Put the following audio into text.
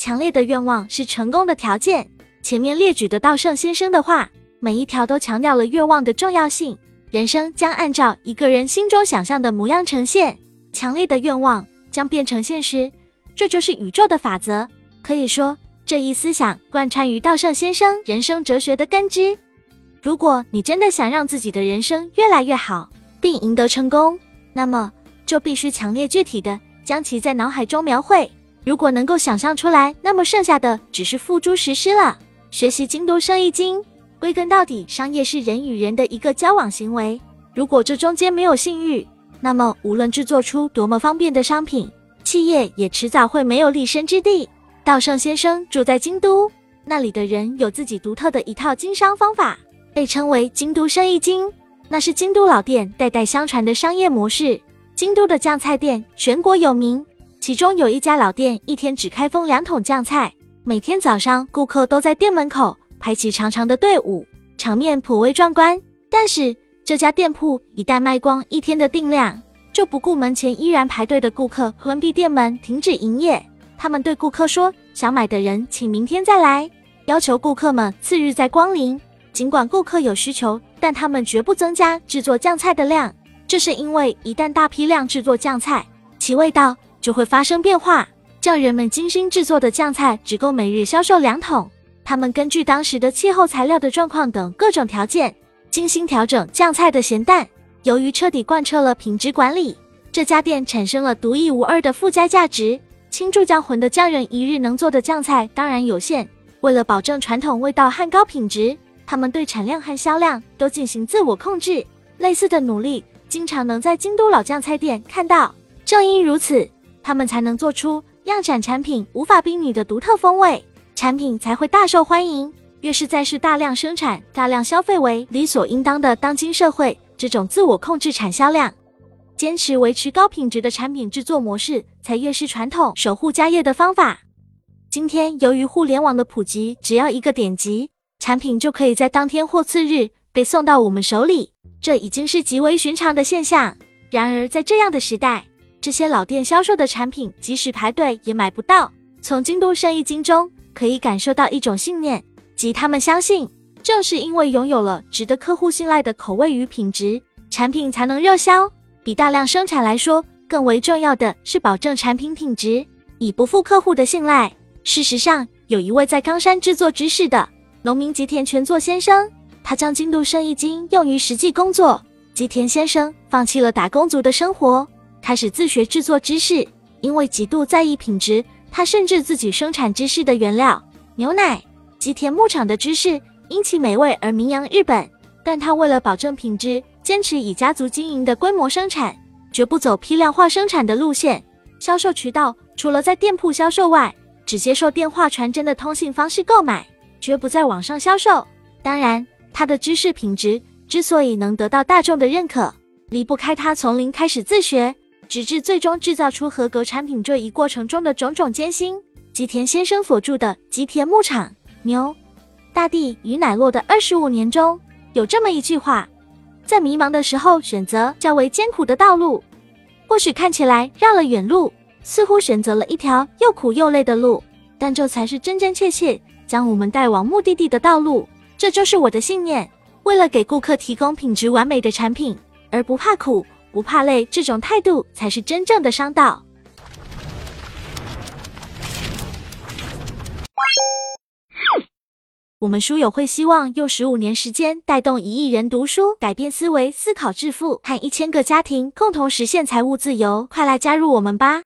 强烈的愿望是成功的条件。前面列举的稻盛先生的话，每一条都强调了愿望的重要性。人生将按照一个人心中想象的模样呈现，强烈的愿望将变成现实，这就是宇宙的法则。可以说，这一思想贯穿于稻盛先生人生哲学的根基。如果你真的想让自己的人生越来越好，并赢得成功，那么就必须强烈具体的将其在脑海中描绘。如果能够想象出来，那么剩下的只是付诸实施了。学习精读生意经。归根到底，商业是人与人的一个交往行为。如果这中间没有信誉，那么无论制作出多么方便的商品，企业也迟早会没有立身之地。稻盛先生住在京都，那里的人有自己独特的一套经商方法，被称为“京都生意经”。那是京都老店代代相传的商业模式。京都的酱菜店全国有名，其中有一家老店一天只开封两桶酱菜，每天早上顾客都在店门口。排起长长的队伍，场面颇为壮观。但是这家店铺一旦卖光一天的定量，就不顾门前依然排队的顾客，关闭店门，停止营业。他们对顾客说：“想买的人请明天再来。”要求顾客们次日再光临。尽管顾客有需求，但他们绝不增加制作酱菜的量。这是因为一旦大批量制作酱菜，其味道就会发生变化。匠人们精心制作的酱菜只够每日销售两桶。他们根据当时的气候、材料的状况等各种条件，精心调整酱菜的咸淡。由于彻底贯彻了品质管理，这家店产生了独一无二的附加价值。倾注酱魂的匠人一日能做的酱菜当然有限，为了保证传统味道和高品质，他们对产量和销量都进行自我控制。类似的努力经常能在京都老酱菜店看到。正因如此，他们才能做出量产产品无法比拟的独特风味。产品才会大受欢迎。越是在是大量生产、大量消费为理所应当的当今社会，这种自我控制产销量、坚持维持高品质的产品制作模式，才越是传统守护家业的方法。今天，由于互联网的普及，只要一个点击，产品就可以在当天或次日被送到我们手里，这已经是极为寻常的现象。然而，在这样的时代，这些老店销售的产品，即使排队也买不到。从京都生意经中。可以感受到一种信念，即他们相信，正是因为拥有了值得客户信赖的口味与品质，产品才能热销。比大量生产来说，更为重要的是保证产品品质，以不负客户的信赖。事实上，有一位在冈山制作芝士的农民吉田全作先生，他将京都生意经用于实际工作。吉田先生放弃了打工族的生活，开始自学制作芝士，因为极度在意品质。他甚至自己生产芝士的原料牛奶。吉田牧场的芝士因其美味而名扬日本，但他为了保证品质，坚持以家族经营的规模生产，绝不走批量化生产的路线。销售渠道除了在店铺销售外，只接受电话传真的通信方式购买，绝不在网上销售。当然，他的芝士品质之所以能得到大众的认可，离不开他从零开始自学。直至最终制造出合格产品这一过程中的种种艰辛。吉田先生所著的《吉田牧场牛大地与奶酪的二十五年》中有这么一句话：在迷茫的时候选择较为艰苦的道路，或许看起来绕了远路，似乎选择了一条又苦又累的路，但这才是真真切切将我们带往目的地的道路。这就是我的信念。为了给顾客提供品质完美的产品，而不怕苦。不怕累，这种态度才是真正的商道。我们书友会希望用十五年时间带动一亿人读书，改变思维，思考致富，和一千个家庭共同实现财务自由。快来加入我们吧！